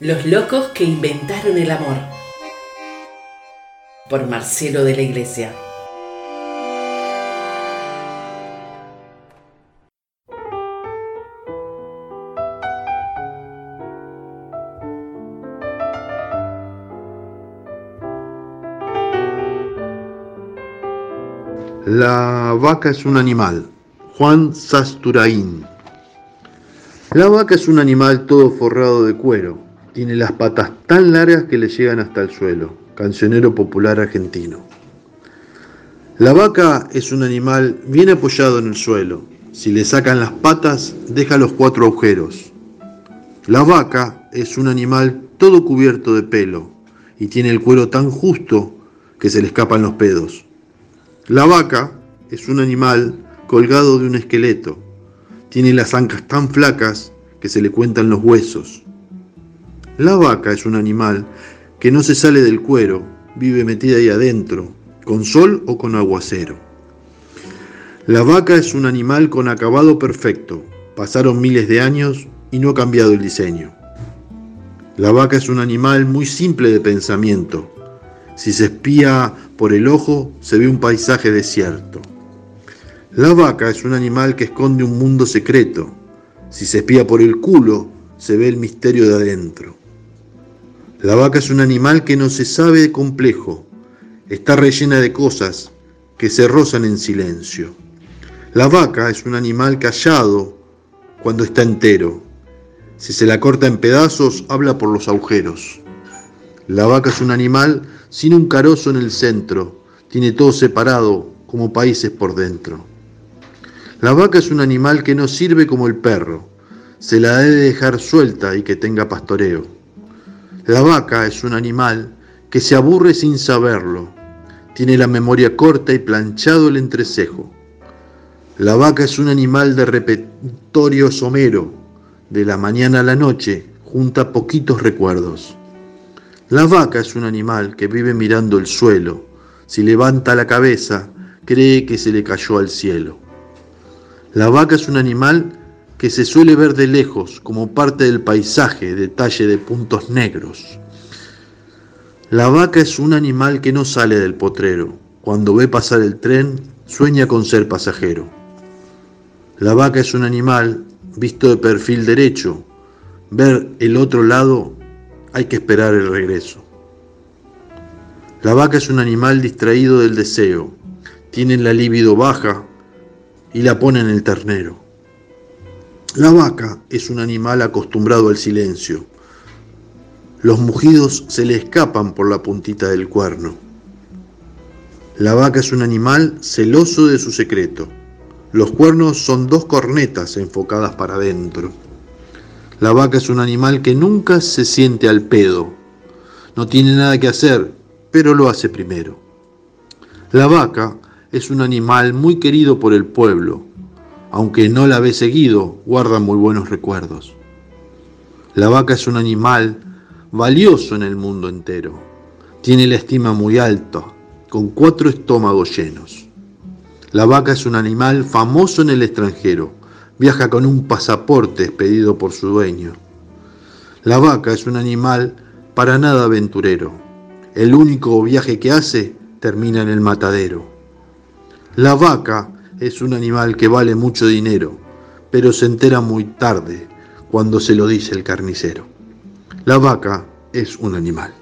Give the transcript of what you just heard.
Los locos que inventaron el amor. Por Marcelo de la Iglesia. La vaca es un animal. Juan Sasturain. La vaca es un animal todo forrado de cuero. Tiene las patas tan largas que le llegan hasta el suelo. Cancionero popular argentino. La vaca es un animal bien apoyado en el suelo. Si le sacan las patas, deja los cuatro agujeros. La vaca es un animal todo cubierto de pelo y tiene el cuero tan justo que se le escapan los pedos. La vaca es un animal colgado de un esqueleto. Tiene las ancas tan flacas que se le cuentan los huesos. La vaca es un animal que no se sale del cuero, vive metida ahí adentro, con sol o con aguacero. La vaca es un animal con acabado perfecto. Pasaron miles de años y no ha cambiado el diseño. La vaca es un animal muy simple de pensamiento. Si se espía por el ojo, se ve un paisaje desierto. La vaca es un animal que esconde un mundo secreto. Si se espía por el culo, se ve el misterio de adentro. La vaca es un animal que no se sabe complejo. Está rellena de cosas que se rozan en silencio. La vaca es un animal callado cuando está entero. Si se la corta en pedazos, habla por los agujeros. La vaca es un animal sin un carozo en el centro, tiene todo separado como países por dentro. La vaca es un animal que no sirve como el perro, se la debe dejar suelta y que tenga pastoreo. La vaca es un animal que se aburre sin saberlo, tiene la memoria corta y planchado el entrecejo. La vaca es un animal de repertorio somero, de la mañana a la noche junta poquitos recuerdos. La vaca es un animal que vive mirando el suelo. Si levanta la cabeza, cree que se le cayó al cielo. La vaca es un animal que se suele ver de lejos como parte del paisaje, detalle de puntos negros. La vaca es un animal que no sale del potrero. Cuando ve pasar el tren, sueña con ser pasajero. La vaca es un animal visto de perfil derecho. Ver el otro lado hay que esperar el regreso. La vaca es un animal distraído del deseo, tiene la libido baja y la pone en el ternero. La vaca es un animal acostumbrado al silencio. Los mugidos se le escapan por la puntita del cuerno. La vaca es un animal celoso de su secreto. Los cuernos son dos cornetas enfocadas para adentro. La vaca es un animal que nunca se siente al pedo. No tiene nada que hacer, pero lo hace primero. La vaca es un animal muy querido por el pueblo. Aunque no la ve seguido, guarda muy buenos recuerdos. La vaca es un animal valioso en el mundo entero. Tiene la estima muy alta, con cuatro estómagos llenos. La vaca es un animal famoso en el extranjero viaja con un pasaporte expedido por su dueño. La vaca es un animal para nada aventurero. El único viaje que hace termina en el matadero. La vaca es un animal que vale mucho dinero, pero se entera muy tarde cuando se lo dice el carnicero. La vaca es un animal.